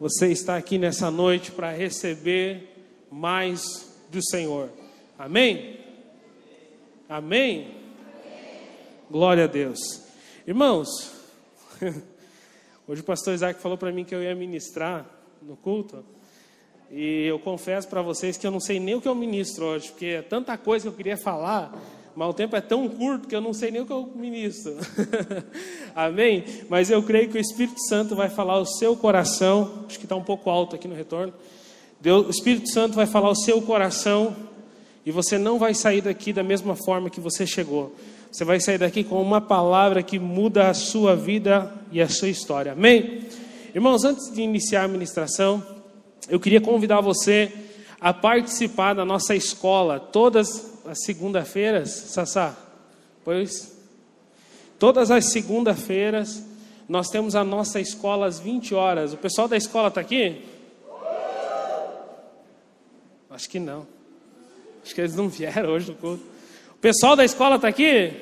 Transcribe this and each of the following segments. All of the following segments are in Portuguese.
você está aqui nessa noite para receber mais do Senhor. Amém? Amém? Glória a Deus. Irmãos, hoje o pastor Isaac falou para mim que eu ia ministrar no culto. E eu confesso para vocês que eu não sei nem o que eu ministro hoje, porque é tanta coisa que eu queria falar, mas o tempo é tão curto que eu não sei nem o que eu ministro. Amém? Mas eu creio que o Espírito Santo vai falar o seu coração, acho que está um pouco alto aqui no retorno. Deus, o Espírito Santo vai falar o seu coração e você não vai sair daqui da mesma forma que você chegou. Você vai sair daqui com uma palavra que muda a sua vida e a sua história. Amém? Irmãos, antes de iniciar a ministração, eu queria convidar você a participar da nossa escola todas as segunda-feiras, Sassá. Pois todas as segunda-feiras nós temos a nossa escola às 20 horas. O pessoal da escola está aqui? Acho que não. Acho que eles não vieram hoje no culto. O pessoal da escola está aqui?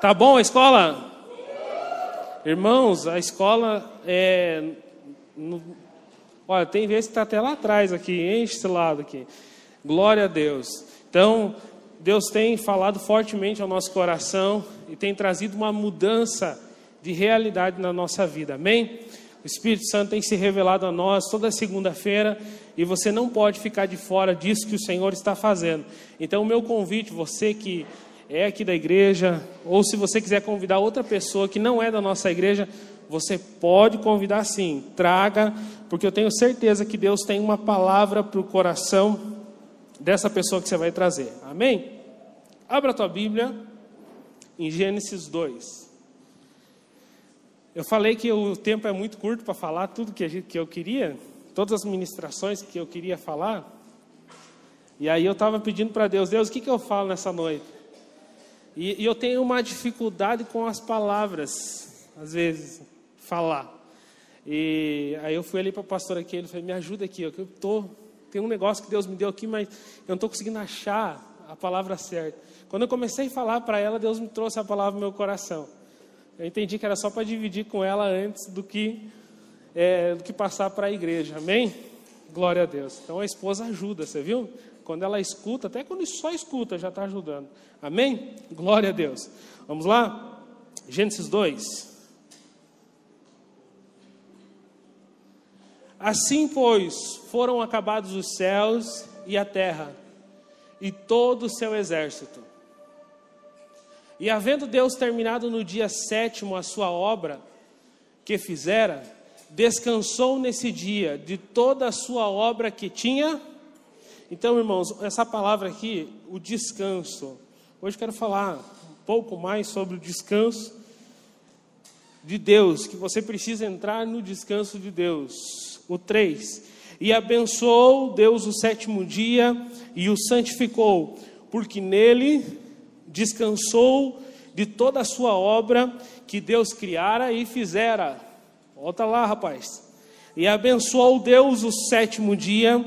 Tá bom a escola? Irmãos, a escola é. No, olha, tem vezes que está até lá atrás aqui, enche esse lado aqui. Glória a Deus. Então, Deus tem falado fortemente ao nosso coração e tem trazido uma mudança de realidade na nossa vida. Amém? O Espírito Santo tem se revelado a nós toda segunda-feira e você não pode ficar de fora disso que o Senhor está fazendo. Então, o meu convite, você que é aqui da igreja, ou se você quiser convidar outra pessoa que não é da nossa igreja, você pode convidar sim, traga, porque eu tenho certeza que Deus tem uma palavra para o coração dessa pessoa que você vai trazer. Amém? Abra a tua Bíblia em Gênesis 2. Eu falei que o tempo é muito curto para falar tudo que, gente, que eu queria, todas as ministrações que eu queria falar. E aí eu estava pedindo para Deus, Deus, o que, que eu falo nessa noite? E, e, eu tenho uma dificuldade com as palavras, às vezes, falar. E aí eu fui ali para o pastor aqui, ele falou, me ajuda aqui, eu tô, tem um negócio que Deus me deu aqui, mas eu não estou conseguindo achar a palavra certa. Quando eu comecei a falar para ela, Deus me trouxe a palavra no meu coração. Eu entendi que era só para dividir com ela antes do que, é, do que passar para a igreja. Amém? Glória a Deus. Então a esposa ajuda, você viu? Quando ela escuta, até quando só escuta, já está ajudando. Amém? Glória a Deus. Vamos lá? Gênesis 2. Assim, pois, foram acabados os céus e a terra, e todo o seu exército. E havendo Deus terminado no dia sétimo a sua obra que fizera, descansou nesse dia de toda a sua obra que tinha. Então, irmãos, essa palavra aqui, o descanso. Hoje quero falar um pouco mais sobre o descanso de Deus, que você precisa entrar no descanso de Deus. O 3. E abençoou Deus o sétimo dia e o santificou, porque nele descansou de toda a sua obra que Deus criara e fizera. Volta lá, rapaz. E abençoou Deus o sétimo dia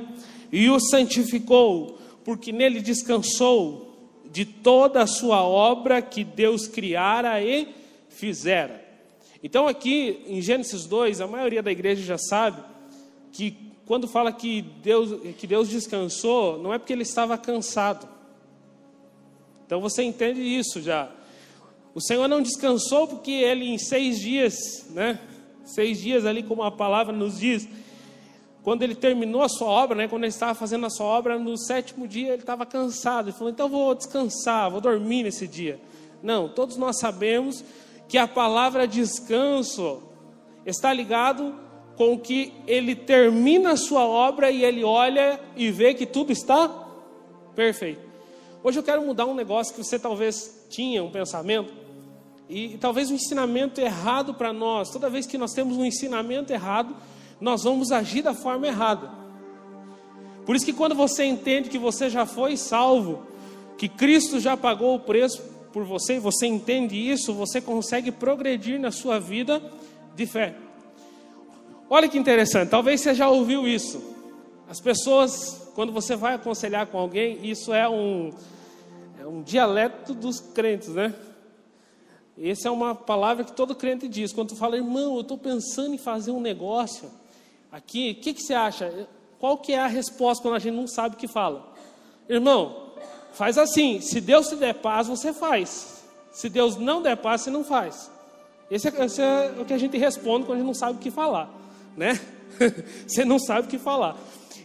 e o santificou, porque nele descansou de toda a sua obra que Deus criara e fizera. Então, aqui em Gênesis 2, a maioria da igreja já sabe que quando fala que Deus, que Deus descansou, não é porque ele estava cansado. Então você entende isso já. O Senhor não descansou porque ele em seis dias, né? Seis dias ali, como a palavra nos diz, quando ele terminou a sua obra, né? Quando ele estava fazendo a sua obra, no sétimo dia ele estava cansado. Ele falou: então vou descansar, vou dormir nesse dia. Não, todos nós sabemos que a palavra descanso está ligado com que ele termina a sua obra e ele olha e vê que tudo está perfeito. Hoje eu quero mudar um negócio que você talvez tinha um pensamento e, e talvez um ensinamento errado para nós. Toda vez que nós temos um ensinamento errado, nós vamos agir da forma errada. Por isso que quando você entende que você já foi salvo, que Cristo já pagou o preço por você, e você entende isso, você consegue progredir na sua vida de fé. Olha que interessante, talvez você já ouviu isso. As pessoas, quando você vai aconselhar com alguém, isso é um, é um dialeto dos crentes, né? Essa é uma palavra que todo crente diz. Quando tu fala, irmão, eu estou pensando em fazer um negócio aqui, o que, que você acha? Qual que é a resposta quando a gente não sabe o que fala? Irmão, faz assim, se Deus te der paz, você faz. Se Deus não der paz, você não faz. Esse é, esse é o que a gente responde quando a gente não sabe o que falar, né? você não sabe o que falar.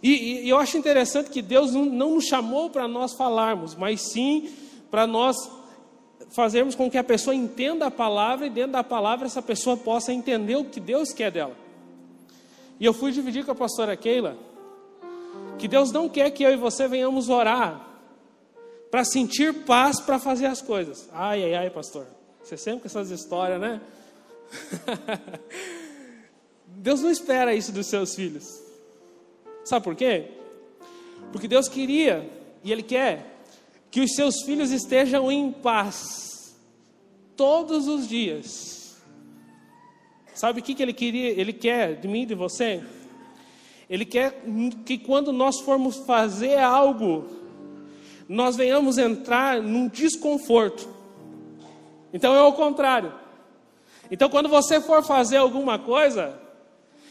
E, e eu acho interessante que Deus não, não nos chamou para nós falarmos, mas sim para nós fazermos com que a pessoa entenda a palavra e dentro da palavra essa pessoa possa entender o que Deus quer dela. E eu fui dividir com a pastora Keila que Deus não quer que eu e você venhamos orar para sentir paz para fazer as coisas. Ai, ai, ai, pastor. Você sempre com essas histórias, né? Deus não espera isso dos seus filhos. Sabe por quê? Porque Deus queria e Ele quer que os seus filhos estejam em paz todos os dias. Sabe o que, que ele queria? Ele quer de mim e de você? Ele quer que quando nós formos fazer algo, nós venhamos entrar num desconforto. Então é o contrário. Então quando você for fazer alguma coisa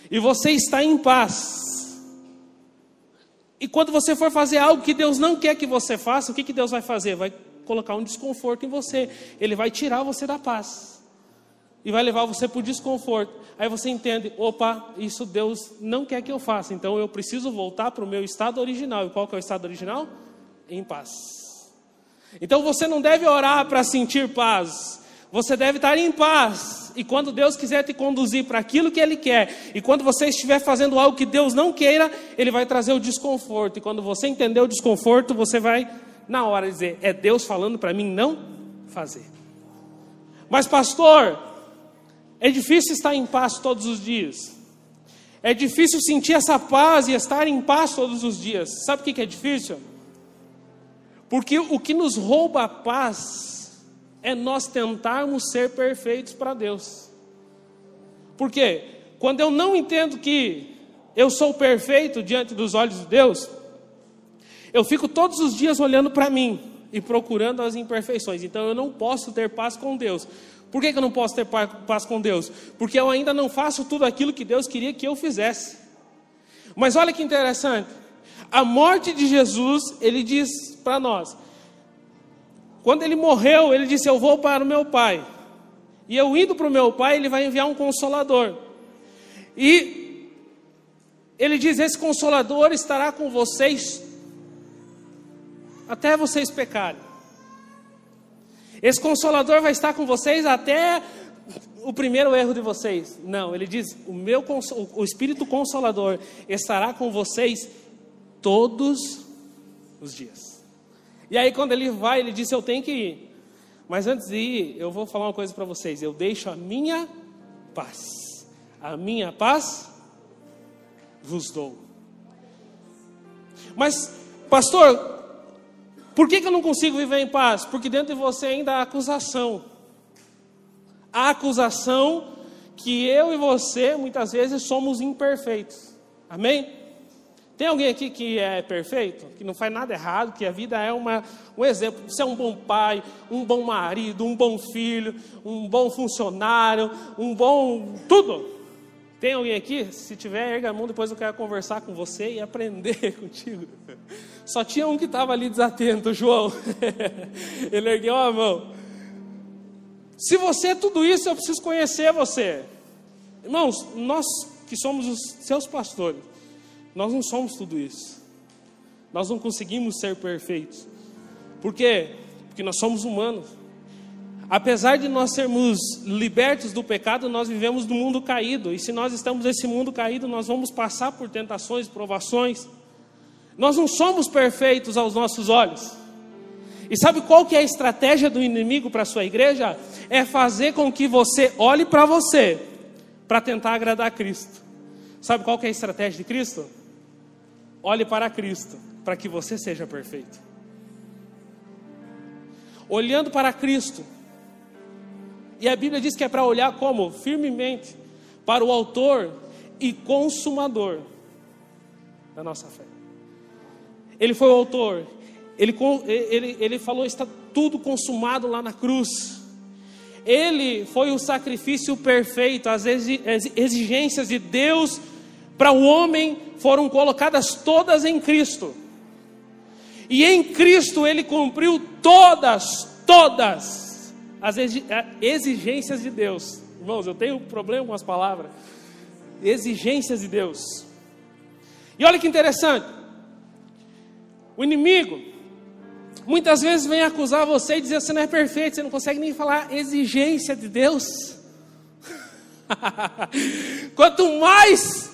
e você está em paz, e quando você for fazer algo que Deus não quer que você faça, o que, que Deus vai fazer? Vai colocar um desconforto em você. Ele vai tirar você da paz. E vai levar você para o desconforto. Aí você entende: opa, isso Deus não quer que eu faça. Então eu preciso voltar para o meu estado original. E qual que é o estado original? Em paz. Então você não deve orar para sentir paz. Você deve estar em paz. E quando Deus quiser te conduzir para aquilo que Ele quer, e quando você estiver fazendo algo que Deus não queira, Ele vai trazer o desconforto. E quando você entender o desconforto, você vai, na hora, dizer: É Deus falando para mim não fazer. Mas, pastor, é difícil estar em paz todos os dias. É difícil sentir essa paz e estar em paz todos os dias. Sabe o que é difícil? Porque o que nos rouba a paz é nós tentarmos ser perfeitos para Deus. Por quê? Quando eu não entendo que eu sou perfeito diante dos olhos de Deus, eu fico todos os dias olhando para mim e procurando as imperfeições. Então eu não posso ter paz com Deus. Por que, que eu não posso ter paz com Deus? Porque eu ainda não faço tudo aquilo que Deus queria que eu fizesse. Mas olha que interessante. A morte de Jesus, ele diz para nós: quando ele morreu, ele disse: Eu vou para o meu pai. E eu indo para o meu pai, ele vai enviar um consolador. E ele diz: Esse consolador estará com vocês até vocês pecarem. Esse consolador vai estar com vocês até o primeiro erro de vocês. Não, ele diz: o meu o Espírito Consolador estará com vocês todos os dias. E aí, quando ele vai, ele disse: Eu tenho que ir. Mas antes de ir, eu vou falar uma coisa para vocês. Eu deixo a minha paz. A minha paz vos dou. Mas, pastor, por que, que eu não consigo viver em paz? Porque dentro de você ainda há acusação. A acusação que eu e você muitas vezes somos imperfeitos. Amém? Tem alguém aqui que é perfeito, que não faz nada errado, que a vida é uma, um exemplo? Você é um bom pai, um bom marido, um bom filho, um bom funcionário, um bom. tudo. Tem alguém aqui? Se tiver, erga a mão, depois eu quero conversar com você e aprender contigo. Só tinha um que estava ali desatento, João. Ele ergueu a mão. Se você é tudo isso, eu preciso conhecer você. Irmãos, nós que somos os seus pastores, nós não somos tudo isso. Nós não conseguimos ser perfeitos. Por quê? Porque nós somos humanos. Apesar de nós sermos libertos do pecado, nós vivemos no mundo caído. E se nós estamos nesse mundo caído, nós vamos passar por tentações, provações. Nós não somos perfeitos aos nossos olhos. E sabe qual que é a estratégia do inimigo para a sua igreja? É fazer com que você olhe para você para tentar agradar a Cristo. Sabe qual que é a estratégia de Cristo? Olhe para Cristo, para que você seja perfeito. Olhando para Cristo. E a Bíblia diz que é para olhar como? Firmemente para o Autor e Consumador da nossa fé. Ele foi o Autor, ele, ele, ele falou: está tudo consumado lá na cruz. Ele foi o sacrifício perfeito, as exigências de Deus para o homem foram colocadas todas em Cristo. E em Cristo ele cumpriu todas, todas as exigências de Deus. Irmãos, eu tenho problema com as palavras. Exigências de Deus. E olha que interessante. O inimigo muitas vezes vem acusar você e dizer você não é perfeito, você não consegue nem falar exigência de Deus. Quanto mais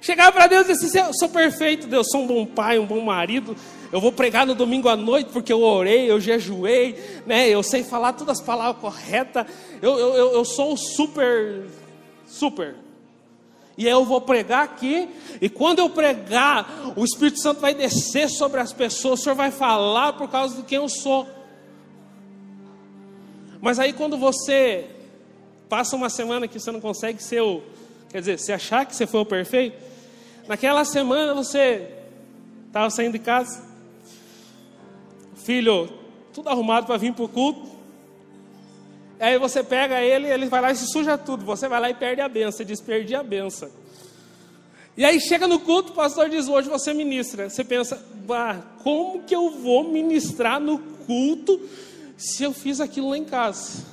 chegar para Deus e dizer, eu sou perfeito, Deus, sou um bom pai, um bom marido, eu vou pregar no domingo à noite porque eu orei, eu jejuei, né? eu sei falar todas as palavras corretas, eu, eu, eu sou super, super. E aí eu vou pregar aqui, e quando eu pregar, o Espírito Santo vai descer sobre as pessoas, o Senhor vai falar por causa de quem eu sou. Mas aí quando você passa uma semana que você não consegue ser o, quer dizer, se achar que você foi o perfeito, naquela semana você estava saindo de casa, filho tudo arrumado para vir para o culto, Aí você pega ele, ele vai lá e se suja tudo. Você vai lá e perde a benção. Você diz, perdi a benção. E aí chega no culto, o pastor diz, hoje você ministra. Você pensa, bah, como que eu vou ministrar no culto se eu fiz aquilo lá em casa?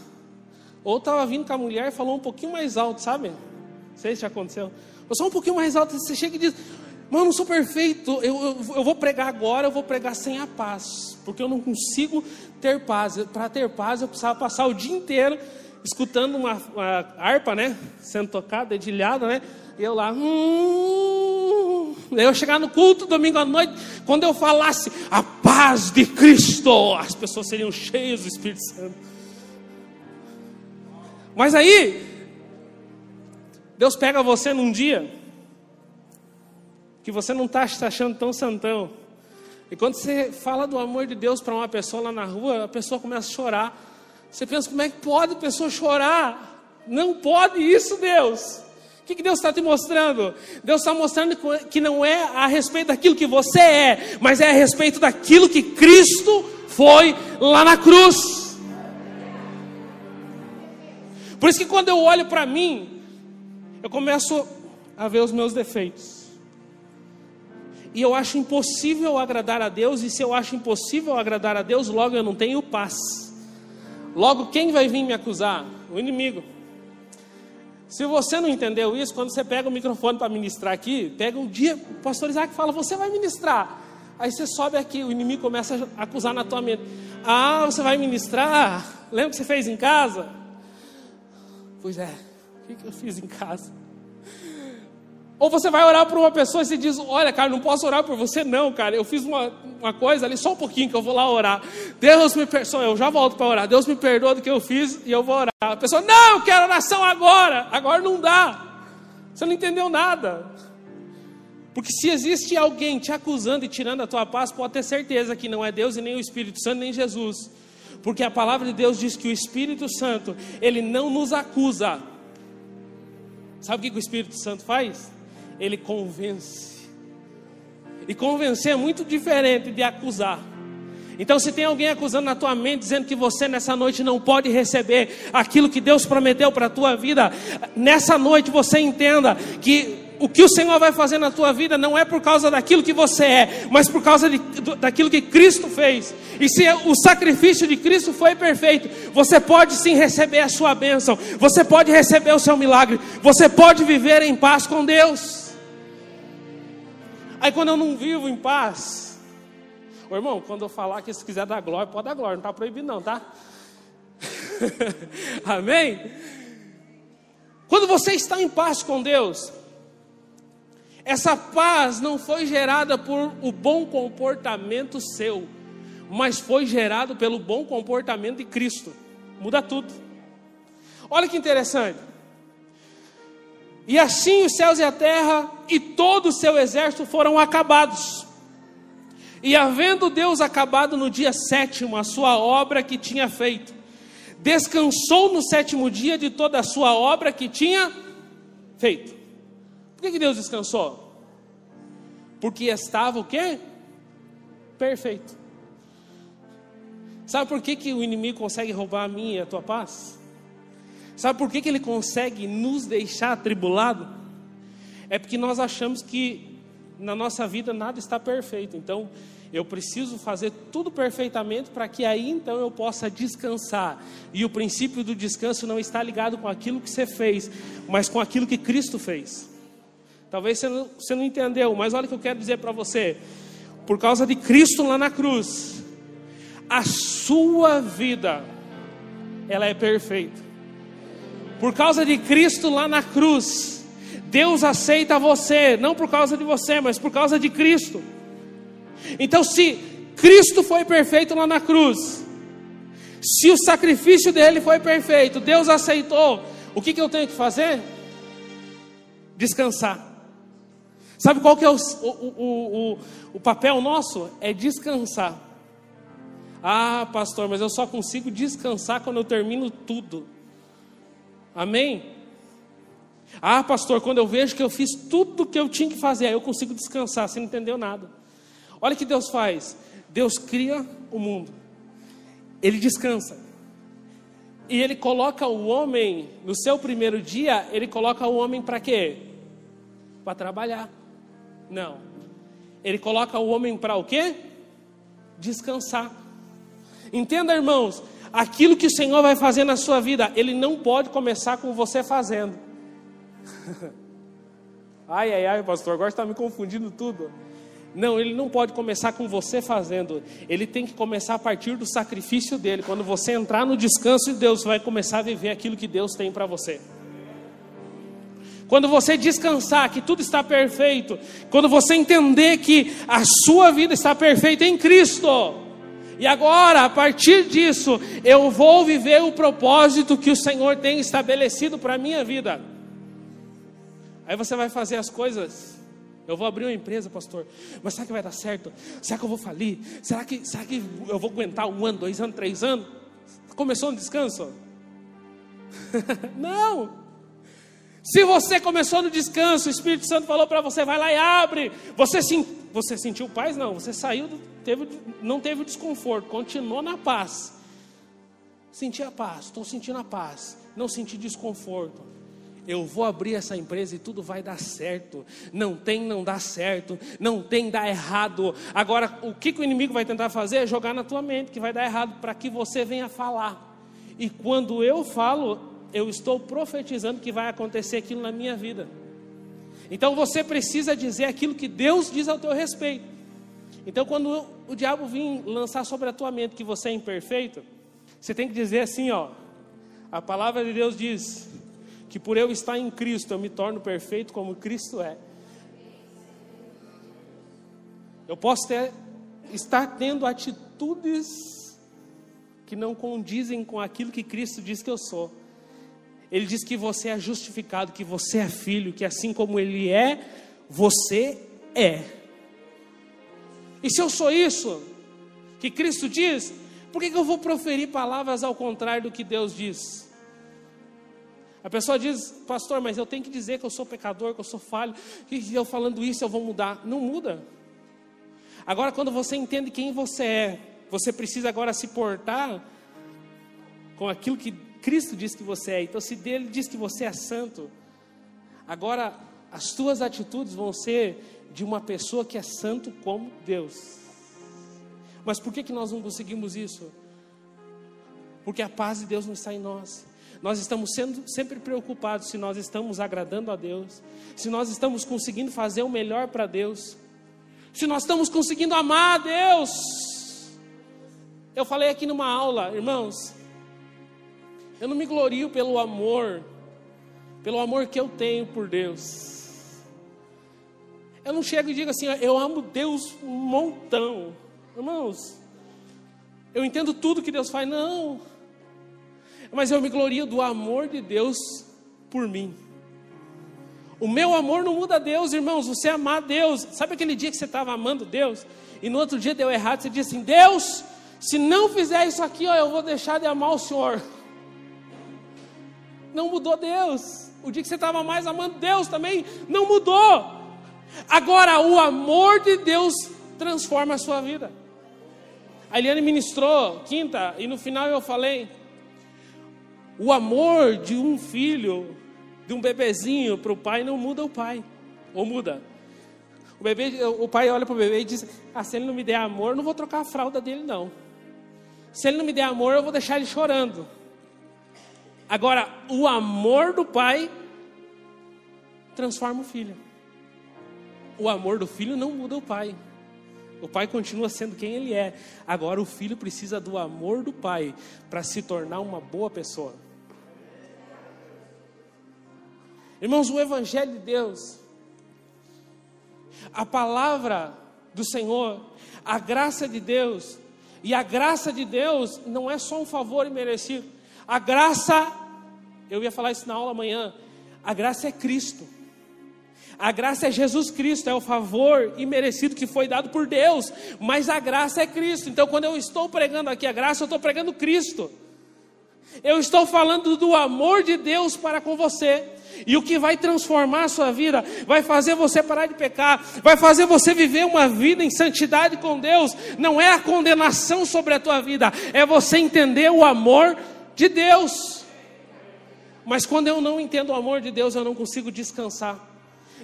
Ou estava vindo com a mulher e falou um pouquinho mais alto, sabe? Não sei se aconteceu. Só um pouquinho mais alto, você chega e diz, Mano, não sou perfeito. Eu, eu, eu, vou pregar agora, eu vou pregar sem a paz. Porque eu não consigo ter paz. Para ter paz, eu precisava passar o dia inteiro escutando uma, uma harpa, né? Sendo tocada, dedilhada, né? E eu lá. Hum, eu chegar no culto domingo à noite, quando eu falasse a paz de Cristo, as pessoas seriam cheias do Espírito Santo. Mas aí, Deus pega você num dia que você não está achando tão santão. E quando você fala do amor de Deus para uma pessoa lá na rua, a pessoa começa a chorar. Você pensa, como é que pode a pessoa chorar? Não pode isso, Deus. O que, que Deus está te mostrando? Deus está mostrando que não é a respeito daquilo que você é, mas é a respeito daquilo que Cristo foi lá na cruz. Por isso que quando eu olho para mim, eu começo a ver os meus defeitos e eu acho impossível agradar a Deus, e se eu acho impossível agradar a Deus, logo eu não tenho paz. Logo, quem vai vir me acusar? O inimigo. Se você não entendeu isso, quando você pega o microfone para ministrar aqui, pega um dia, o pastor Isaac fala, você vai ministrar. Aí você sobe aqui, o inimigo começa a acusar na tua mente. Ah, você vai ministrar? Lembra que você fez em casa? Pois é, o que eu fiz em casa? Ou você vai orar por uma pessoa e você diz: Olha, cara, não posso orar por você, não, cara. Eu fiz uma, uma coisa ali, só um pouquinho que eu vou lá orar. Deus me perdoa, eu já volto para orar. Deus me perdoa do que eu fiz e eu vou orar. A pessoa: Não, eu quero oração agora. Agora não dá. Você não entendeu nada. Porque se existe alguém te acusando e tirando a tua paz, pode ter certeza que não é Deus e nem o Espírito Santo nem Jesus. Porque a palavra de Deus diz que o Espírito Santo, ele não nos acusa. Sabe o que o Espírito Santo faz? ele convence. E convencer é muito diferente de acusar. Então, se tem alguém acusando na tua mente, dizendo que você nessa noite não pode receber aquilo que Deus prometeu para a tua vida, nessa noite você entenda que o que o Senhor vai fazer na tua vida não é por causa daquilo que você é, mas por causa de, daquilo que Cristo fez. E se o sacrifício de Cristo foi perfeito, você pode sim receber a sua bênção, você pode receber o seu milagre, você pode viver em paz com Deus. Aí quando eu não vivo em paz, ô irmão, quando eu falar que se quiser dar glória, pode dar glória, não está proibido não, tá? Amém? Quando você está em paz com Deus, essa paz não foi gerada por o bom comportamento seu, mas foi gerado pelo bom comportamento de Cristo. Muda tudo. Olha que interessante. E assim os céus e a terra e todo o seu exército foram acabados. E havendo Deus acabado no dia sétimo a sua obra que tinha feito, descansou no sétimo dia de toda a sua obra que tinha feito. Por que, Deus descansou? Porque estava o quê? Perfeito. Sabe por que, que o inimigo consegue roubar a minha e a tua paz? Sabe por que, que ele consegue nos deixar atribulado? É porque nós achamos que na nossa vida nada está perfeito. Então, eu preciso fazer tudo perfeitamente para que aí então eu possa descansar. E o princípio do descanso não está ligado com aquilo que você fez, mas com aquilo que Cristo fez. Talvez você não, você não entendeu, mas olha o que eu quero dizer para você. Por causa de Cristo lá na cruz, a sua vida, ela é perfeita. Por causa de Cristo lá na cruz, Deus aceita você, não por causa de você, mas por causa de Cristo. Então, se Cristo foi perfeito lá na cruz, se o sacrifício dele foi perfeito, Deus aceitou, o que, que eu tenho que fazer? Descansar. Sabe qual que é o, o, o, o papel nosso? É descansar. Ah, pastor, mas eu só consigo descansar quando eu termino tudo. Amém? Ah, pastor, quando eu vejo que eu fiz tudo o que eu tinha que fazer, aí eu consigo descansar. Você não entendeu nada. Olha o que Deus faz. Deus cria o mundo. Ele descansa. E ele coloca o homem, no seu primeiro dia, ele coloca o homem para quê? Para trabalhar. Não. Ele coloca o homem para o quê? Descansar. Entenda, irmãos, aquilo que o Senhor vai fazer na sua vida, Ele não pode começar com você fazendo. ai, ai, ai, pastor, agora está me confundindo tudo. Não, ele não pode começar com você fazendo. Ele tem que começar a partir do sacrifício dele. Quando você entrar no descanso de Deus, vai começar a viver aquilo que Deus tem para você. Quando você descansar que tudo está perfeito, quando você entender que a sua vida está perfeita em Cristo, e agora, a partir disso, eu vou viver o propósito que o Senhor tem estabelecido para a minha vida. Aí você vai fazer as coisas. Eu vou abrir uma empresa, pastor. Mas será que vai dar certo? Será que eu vou falir? Será que, será que eu vou aguentar um ano, dois anos, três anos? Começou no descanso? Não! Se você começou no descanso, o Espírito Santo falou para você, vai lá e abre. Você, sim, você sentiu paz? Não, você saiu, teve, não teve desconforto, continuou na paz. Senti a paz, estou sentindo a paz, não senti desconforto. Eu vou abrir essa empresa e tudo vai dar certo. Não tem não dá certo, não tem dar errado. Agora, o que, que o inimigo vai tentar fazer é jogar na tua mente que vai dar errado para que você venha falar. E quando eu falo, eu estou profetizando que vai acontecer aquilo na minha vida. Então você precisa dizer aquilo que Deus diz ao teu respeito. Então quando o diabo vir lançar sobre a tua mente que você é imperfeito, você tem que dizer assim, ó: A palavra de Deus diz que por eu estar em Cristo eu me torno perfeito como Cristo é. Eu posso ter, estar tendo atitudes que não condizem com aquilo que Cristo diz que eu sou. Ele diz que você é justificado, que você é filho, que assim como ele é, você é. E se eu sou isso, que Cristo diz, por que, que eu vou proferir palavras ao contrário do que Deus diz? A pessoa diz, pastor, mas eu tenho que dizer que eu sou pecador, que eu sou falho, que eu falando isso eu vou mudar. Não muda. Agora, quando você entende quem você é, você precisa agora se portar com aquilo que Cristo diz que você é. Então, se dele diz que você é santo, agora as tuas atitudes vão ser de uma pessoa que é santo como Deus. Mas por que, que nós não conseguimos isso? Porque a paz de Deus não está em nós. Nós estamos sendo sempre preocupados se nós estamos agradando a Deus, se nós estamos conseguindo fazer o melhor para Deus, se nós estamos conseguindo amar a Deus. Eu falei aqui numa aula, irmãos, eu não me glorio pelo amor, pelo amor que eu tenho por Deus. Eu não chego e digo assim, eu amo Deus um montão. Irmãos, eu entendo tudo que Deus faz, não. Mas eu me glorio do amor de Deus por mim. O meu amor não muda Deus, irmãos. Você amar Deus. Sabe aquele dia que você estava amando Deus e no outro dia deu errado? Você disse assim: Deus, se não fizer isso aqui, ó, eu vou deixar de amar o Senhor não mudou Deus. O dia que você estava mais amando Deus também não mudou. Agora, o amor de Deus transforma a sua vida. A Eliane ministrou quinta e no final eu falei: O amor de um filho, de um bebezinho para o pai, não muda o pai. Ou muda? O, bebê, o pai olha para o bebê e diz: ah, se ele não me der amor, eu não vou trocar a fralda dele, não. Se ele não me der amor, eu vou deixar ele chorando. Agora, o amor do pai transforma o filho. O amor do filho não muda o pai. O pai continua sendo quem ele é. Agora o filho precisa do amor do pai para se tornar uma boa pessoa. Irmãos, o evangelho de Deus, a palavra do Senhor, a graça de Deus, e a graça de Deus não é só um favor imerecido. A graça, eu ia falar isso na aula amanhã, a graça é Cristo. A graça é Jesus Cristo, é o favor imerecido que foi dado por Deus, mas a graça é Cristo. Então, quando eu estou pregando aqui a graça, eu estou pregando Cristo. Eu estou falando do amor de Deus para com você. E o que vai transformar a sua vida, vai fazer você parar de pecar, vai fazer você viver uma vida em santidade com Deus, não é a condenação sobre a tua vida, é você entender o amor de Deus. Mas quando eu não entendo o amor de Deus, eu não consigo descansar.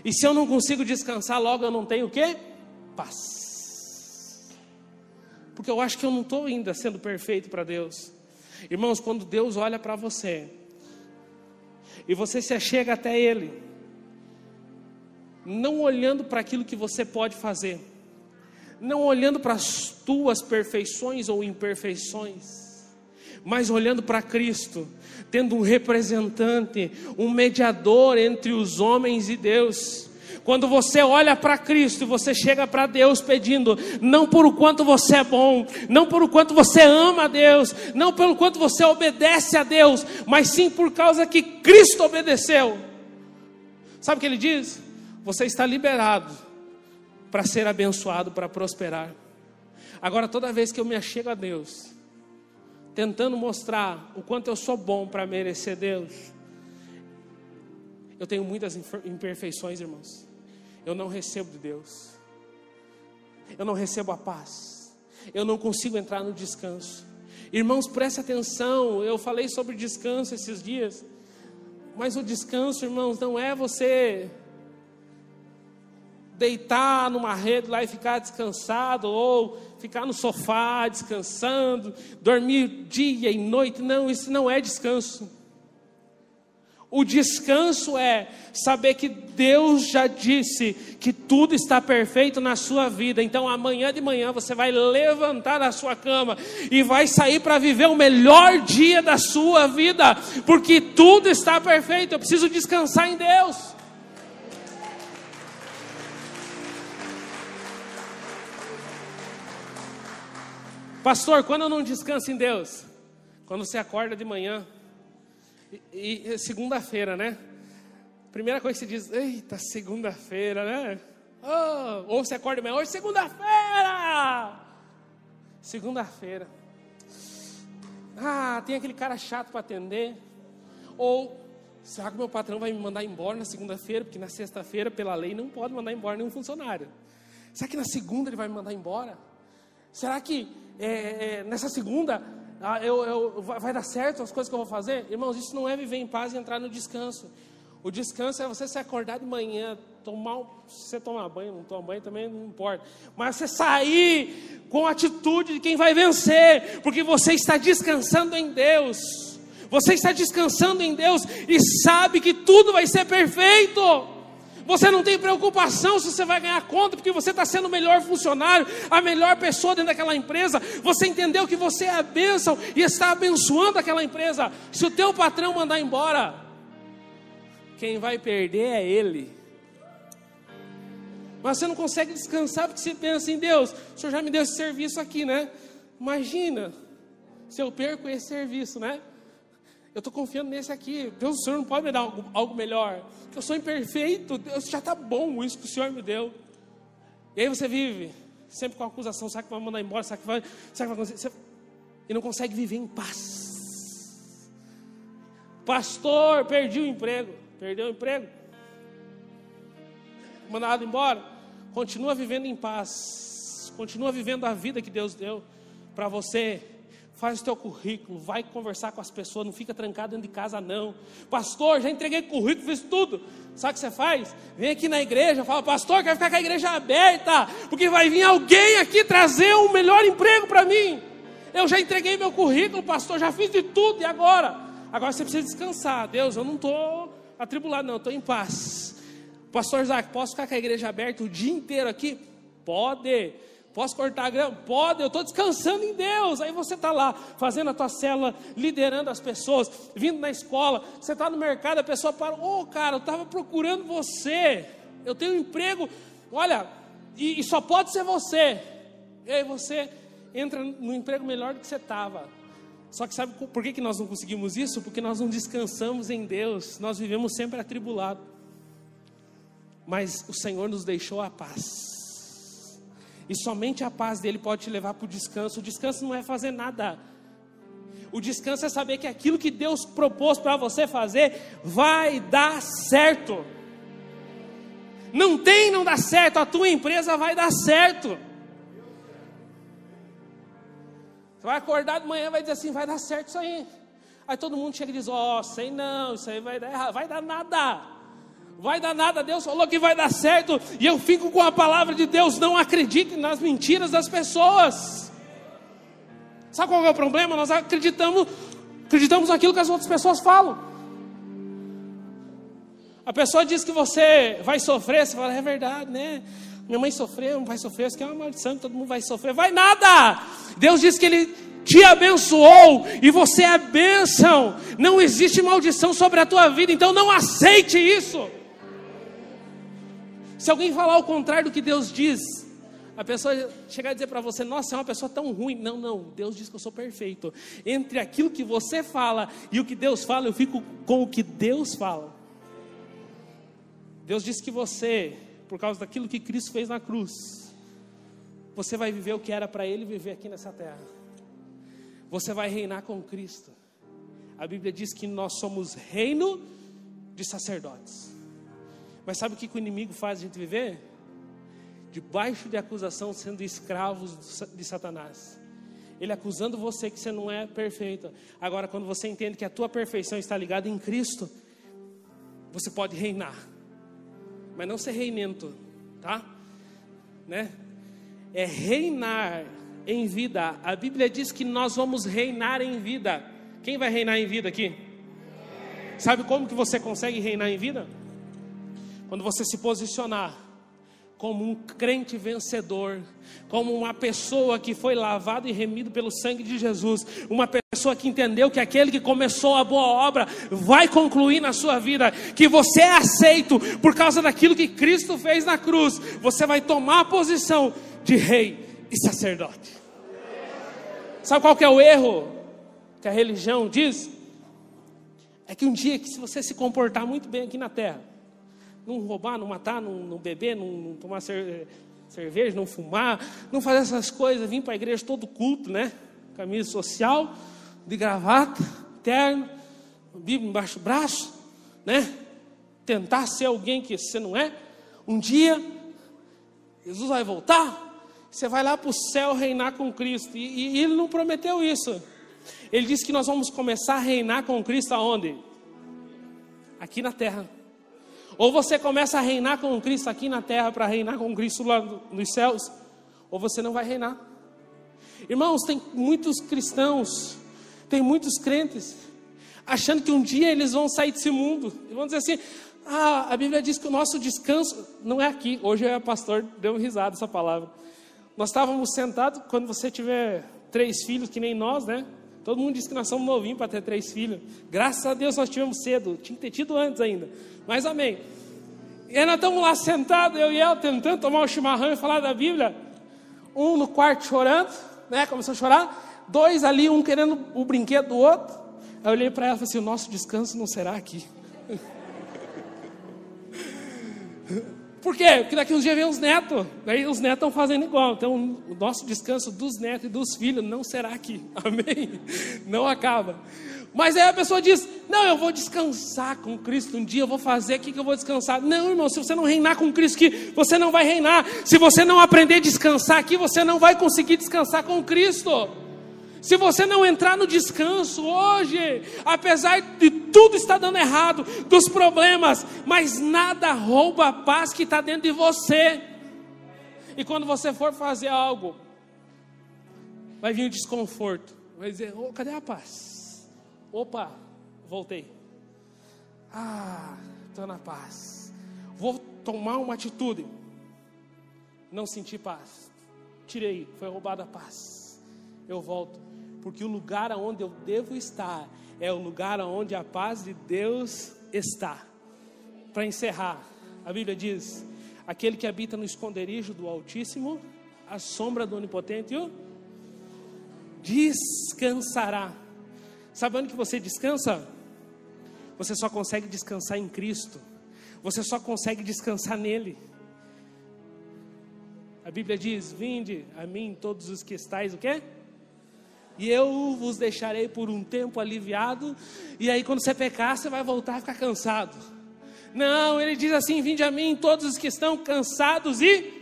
E se eu não consigo descansar, logo eu não tenho o quê? Paz. Porque eu acho que eu não estou ainda sendo perfeito para Deus. Irmãos, quando Deus olha para você, e você se achega até Ele, não olhando para aquilo que você pode fazer, não olhando para as tuas perfeições ou imperfeições, mas olhando para Cristo, tendo um representante, um mediador entre os homens e Deus. Quando você olha para Cristo, você chega para Deus pedindo, não por o quanto você é bom, não por o quanto você ama a Deus, não pelo quanto você obedece a Deus, mas sim por causa que Cristo obedeceu. Sabe o que ele diz? Você está liberado para ser abençoado, para prosperar. Agora, toda vez que eu me achego a Deus, tentando mostrar o quanto eu sou bom para merecer Deus, eu tenho muitas imperfeições, irmãos. Eu não recebo de Deus. Eu não recebo a paz. Eu não consigo entrar no descanso. Irmãos, preste atenção. Eu falei sobre descanso esses dias. Mas o descanso, irmãos, não é você deitar numa rede lá e ficar descansado, ou ficar no sofá descansando, dormir dia e noite. Não, isso não é descanso. O descanso é saber que Deus já disse que tudo está perfeito na sua vida. Então amanhã de manhã você vai levantar da sua cama e vai sair para viver o melhor dia da sua vida, porque tudo está perfeito. Eu preciso descansar em Deus. Pastor, quando eu não descanso em Deus? Quando você acorda de manhã, e, e segunda-feira, né? Primeira coisa que você diz, eita, segunda-feira, né? Oh, ou você acorda de manhã, hoje segunda-feira! Segunda-feira. Ah, tem aquele cara chato para atender. Ou, será que meu patrão vai me mandar embora na segunda-feira? Porque na sexta-feira, pela lei, não pode mandar embora nenhum funcionário. Será que na segunda ele vai me mandar embora? Será que é, é, nessa segunda ah, eu, eu, vai dar certo as coisas que eu vou fazer? Irmãos, isso não é viver em paz e entrar no descanso. O descanso é você se acordar de manhã, tomar, se você tomar banho, não tomar banho também não importa. Mas você sair com a atitude de quem vai vencer, porque você está descansando em Deus. Você está descansando em Deus e sabe que tudo vai ser perfeito. Você não tem preocupação se você vai ganhar conta, porque você está sendo o melhor funcionário, a melhor pessoa dentro daquela empresa. Você entendeu que você é a bênção e está abençoando aquela empresa. Se o teu patrão mandar embora, quem vai perder é ele. Mas você não consegue descansar porque você pensa em Deus. O Senhor já me deu esse serviço aqui, né? Imagina se eu perco esse serviço, né? Eu estou confiando nesse aqui. Deus, o Senhor não pode me dar algo, algo melhor. Eu sou imperfeito. Deus já está bom isso que o Senhor me deu. E aí você vive sempre com acusação: será que vai mandar embora? Será que vai, será que vai acontecer? E não consegue viver em paz. Pastor, perdi o emprego. Perdeu o emprego. Mandado embora. Continua vivendo em paz. Continua vivendo a vida que Deus deu para você faz o teu currículo, vai conversar com as pessoas, não fica trancado dentro de casa, não. Pastor, já entreguei currículo, fiz tudo. Sabe o que você faz? Vem aqui na igreja, fala, pastor, quero ficar com a igreja aberta, porque vai vir alguém aqui trazer um melhor emprego para mim. Eu já entreguei meu currículo, pastor, já fiz de tudo, e agora? Agora você precisa descansar. Deus, eu não estou atribulado, não, estou em paz. Pastor Isaac, posso ficar com a igreja aberta o dia inteiro aqui? Pode. Posso cortar a grama? Pode, eu estou descansando em Deus. Aí você está lá, fazendo a tua célula, liderando as pessoas, vindo na escola, você está no mercado, a pessoa para, ô oh, cara, eu estava procurando você, eu tenho um emprego, olha, e, e, só pode ser você. E aí você entra no emprego melhor do que você estava. Só que sabe por que, que nós não conseguimos isso? Porque nós não descansamos em Deus, nós vivemos sempre atribulados. Mas o Senhor nos deixou a paz. E somente a paz dele pode te levar para o descanso. O descanso não é fazer nada. O descanso é saber que aquilo que Deus propôs para você fazer vai dar certo. Não tem, não dá certo. A tua empresa vai dar certo. Você vai acordar de manhã e vai dizer assim: vai dar certo isso aí. Aí todo mundo chega e diz: Ó, oh, sei não, isso aí vai dar errado. Vai dar nada vai dar nada, Deus falou que vai dar certo, e eu fico com a palavra de Deus, não acredite nas mentiras das pessoas. Sabe qual é o problema? Nós acreditamos, acreditamos naquilo que as outras pessoas falam. A pessoa diz que você vai sofrer, você fala, é verdade, né? Minha mãe sofreu, vai sofrer, isso aqui é uma maldição, todo mundo vai sofrer. Vai nada! Deus diz que Ele te abençoou e você é bênção. Não existe maldição sobre a tua vida, então não aceite isso. Se alguém falar o contrário do que Deus diz, a pessoa chegar a dizer para você, nossa, é uma pessoa tão ruim. Não, não, Deus diz que eu sou perfeito. Entre aquilo que você fala e o que Deus fala, eu fico com o que Deus fala. Deus diz que você, por causa daquilo que Cristo fez na cruz, você vai viver o que era para Ele viver aqui nessa terra. Você vai reinar com Cristo. A Bíblia diz que nós somos reino de sacerdotes. Mas sabe o que o inimigo faz a gente viver? Debaixo de acusação, sendo escravos de Satanás. Ele acusando você que você não é perfeito. Agora, quando você entende que a tua perfeição está ligada em Cristo, você pode reinar. Mas não ser reinento, tá? Né? É reinar em vida. A Bíblia diz que nós vamos reinar em vida. Quem vai reinar em vida aqui? Sabe como que você consegue reinar em vida? Quando você se posicionar como um crente vencedor, como uma pessoa que foi lavado e remido pelo sangue de Jesus, uma pessoa que entendeu que aquele que começou a boa obra vai concluir na sua vida, que você é aceito por causa daquilo que Cristo fez na cruz, você vai tomar a posição de rei e sacerdote. Sabe qual que é o erro que a religião diz? É que um dia que se você se comportar muito bem aqui na terra, não roubar, não matar, não, não beber, não, não tomar cer cerveja, não fumar, não fazer essas coisas, vir para a igreja todo culto, né? Camisa social, de gravata, terno, Bíblia embaixo do braço, né? Tentar ser alguém que você não é. Um dia, Jesus vai voltar, você vai lá para o céu reinar com Cristo. E, e, e ele não prometeu isso. Ele disse que nós vamos começar a reinar com Cristo aonde? Aqui na terra. Ou você começa a reinar com Cristo aqui na terra para reinar com Cristo lá nos céus, ou você não vai reinar. Irmãos, tem muitos cristãos, tem muitos crentes, achando que um dia eles vão sair desse mundo. E vão dizer assim: ah, a Bíblia diz que o nosso descanso não é aqui. Hoje o pastor deu risada essa palavra. Nós estávamos sentados, quando você tiver três filhos, que nem nós, né? Todo mundo diz que nós somos novinhos para ter três filhos. Graças a Deus nós tivemos cedo, tinha que ter tido antes ainda. Mas amém. E aí nós estamos lá sentados, eu e ela, tentando tomar um chimarrão e falar da Bíblia. Um no quarto chorando, né? Começou a chorar. Dois ali, um querendo o brinquedo do outro. Aí eu olhei para ela e falei assim: o nosso descanso não será aqui. Por quê? Porque daqui uns dias vem os netos. Daí os netos estão fazendo igual. Então, o nosso descanso dos netos e dos filhos não será aqui. Amém? Não acaba. Mas aí a pessoa diz: Não, eu vou descansar com Cristo. Um dia eu vou fazer aqui que eu vou descansar. Não, irmão, se você não reinar com Cristo aqui, você não vai reinar. Se você não aprender a descansar aqui, você não vai conseguir descansar com Cristo. Se você não entrar no descanso hoje, apesar de tudo estar dando errado, dos problemas, mas nada rouba a paz que está dentro de você. E quando você for fazer algo, vai vir o desconforto, vai dizer: oh, cadê a paz? Opa, voltei. Ah, estou na paz. Vou tomar uma atitude. Não senti paz. Tirei, foi roubada a paz. Eu volto porque o lugar aonde eu devo estar é o lugar onde a paz de Deus está. Para encerrar, a Bíblia diz: aquele que habita no esconderijo do Altíssimo, a sombra do Onipotente, descansará. Sabe onde que você descansa? Você só consegue descansar em Cristo. Você só consegue descansar nele. A Bíblia diz: Vinde a mim todos os que estáis o quê? E eu vos deixarei por um tempo aliviado. E aí, quando você pecar, você vai voltar a ficar cansado. Não, ele diz assim: Vinde a mim todos os que estão cansados e.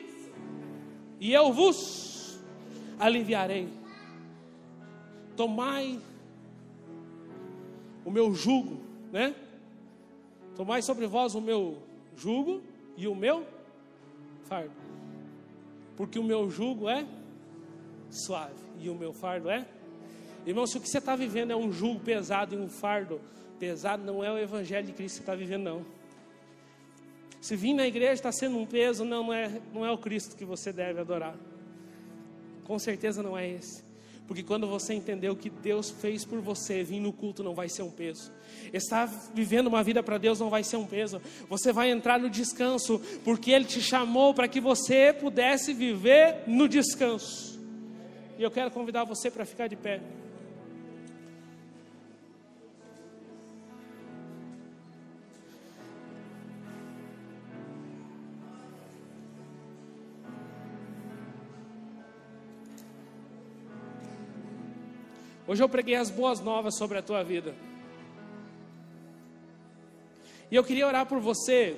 E eu vos aliviarei. Tomai o meu jugo, né? Tomai sobre vós o meu jugo e o meu fardo. Porque o meu jugo é suave e o meu fardo é Irmão, se o que você está vivendo é um jugo pesado e um fardo pesado, não é o Evangelho de Cristo que está vivendo, não. Se vir na igreja está sendo um peso, não, não, é, não é o Cristo que você deve adorar. Com certeza não é esse. Porque quando você entender o que Deus fez por você, vir no culto não vai ser um peso. Estar vivendo uma vida para Deus não vai ser um peso. Você vai entrar no descanso, porque Ele te chamou para que você pudesse viver no descanso. E eu quero convidar você para ficar de pé. Hoje eu preguei as boas novas sobre a tua vida. E eu queria orar por você.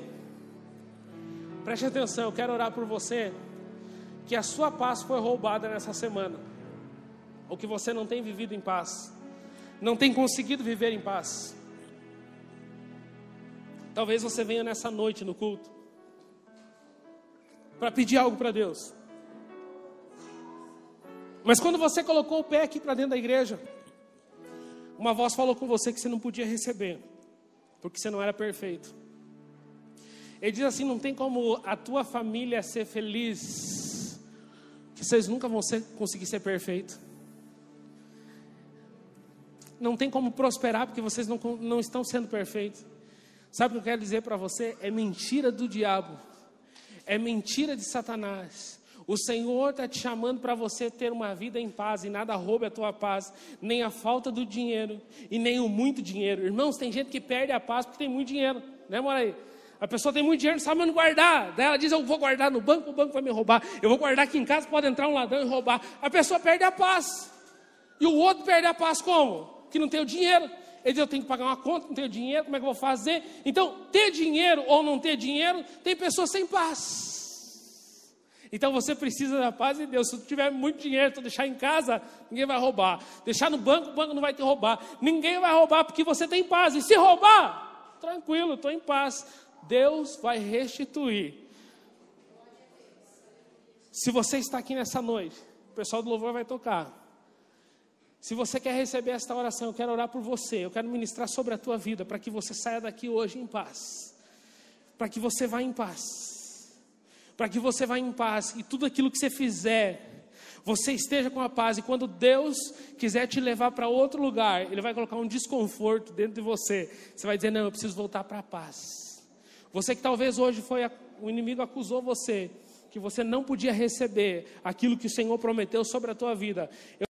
Preste atenção, eu quero orar por você. Que a sua paz foi roubada nessa semana. Ou que você não tem vivido em paz. Não tem conseguido viver em paz. Talvez você venha nessa noite no culto. Para pedir algo para Deus. Mas quando você colocou o pé aqui para dentro da igreja, uma voz falou com você que você não podia receber, porque você não era perfeito. Ele diz assim: não tem como a tua família ser feliz, que vocês nunca vão ser, conseguir ser perfeito. Não tem como prosperar, porque vocês não, não estão sendo perfeitos. Sabe o que eu quero dizer para você? É mentira do diabo, é mentira de Satanás o Senhor está te chamando para você ter uma vida em paz e nada roube a tua paz, nem a falta do dinheiro e nem o muito dinheiro. Irmãos, tem gente que perde a paz porque tem muito dinheiro, né, mora aí? A pessoa tem muito dinheiro, não sabe onde guardar. Daí ela diz: Eu vou guardar no banco, o banco vai me roubar. Eu vou guardar aqui em casa, pode entrar um ladrão e roubar. A pessoa perde a paz. E o outro perde a paz como? Que não tem o dinheiro. Ele diz: Eu tenho que pagar uma conta, não tenho dinheiro, como é que eu vou fazer? Então, ter dinheiro ou não ter dinheiro, tem pessoas sem paz. Então você precisa da paz de Deus. Se tu tiver muito dinheiro, tu deixar em casa, ninguém vai roubar. Deixar no banco, o banco não vai te roubar. Ninguém vai roubar porque você tem paz. E se roubar, tranquilo, estou em paz. Deus vai restituir. Se você está aqui nessa noite, o pessoal do louvor vai tocar. Se você quer receber esta oração, eu quero orar por você, eu quero ministrar sobre a tua vida, para que você saia daqui hoje em paz, para que você vá em paz para que você vá em paz e tudo aquilo que você fizer, você esteja com a paz. E quando Deus quiser te levar para outro lugar, Ele vai colocar um desconforto dentro de você. Você vai dizer: Não, eu preciso voltar para a paz. Você que talvez hoje foi, o inimigo acusou você, que você não podia receber aquilo que o Senhor prometeu sobre a tua vida. Eu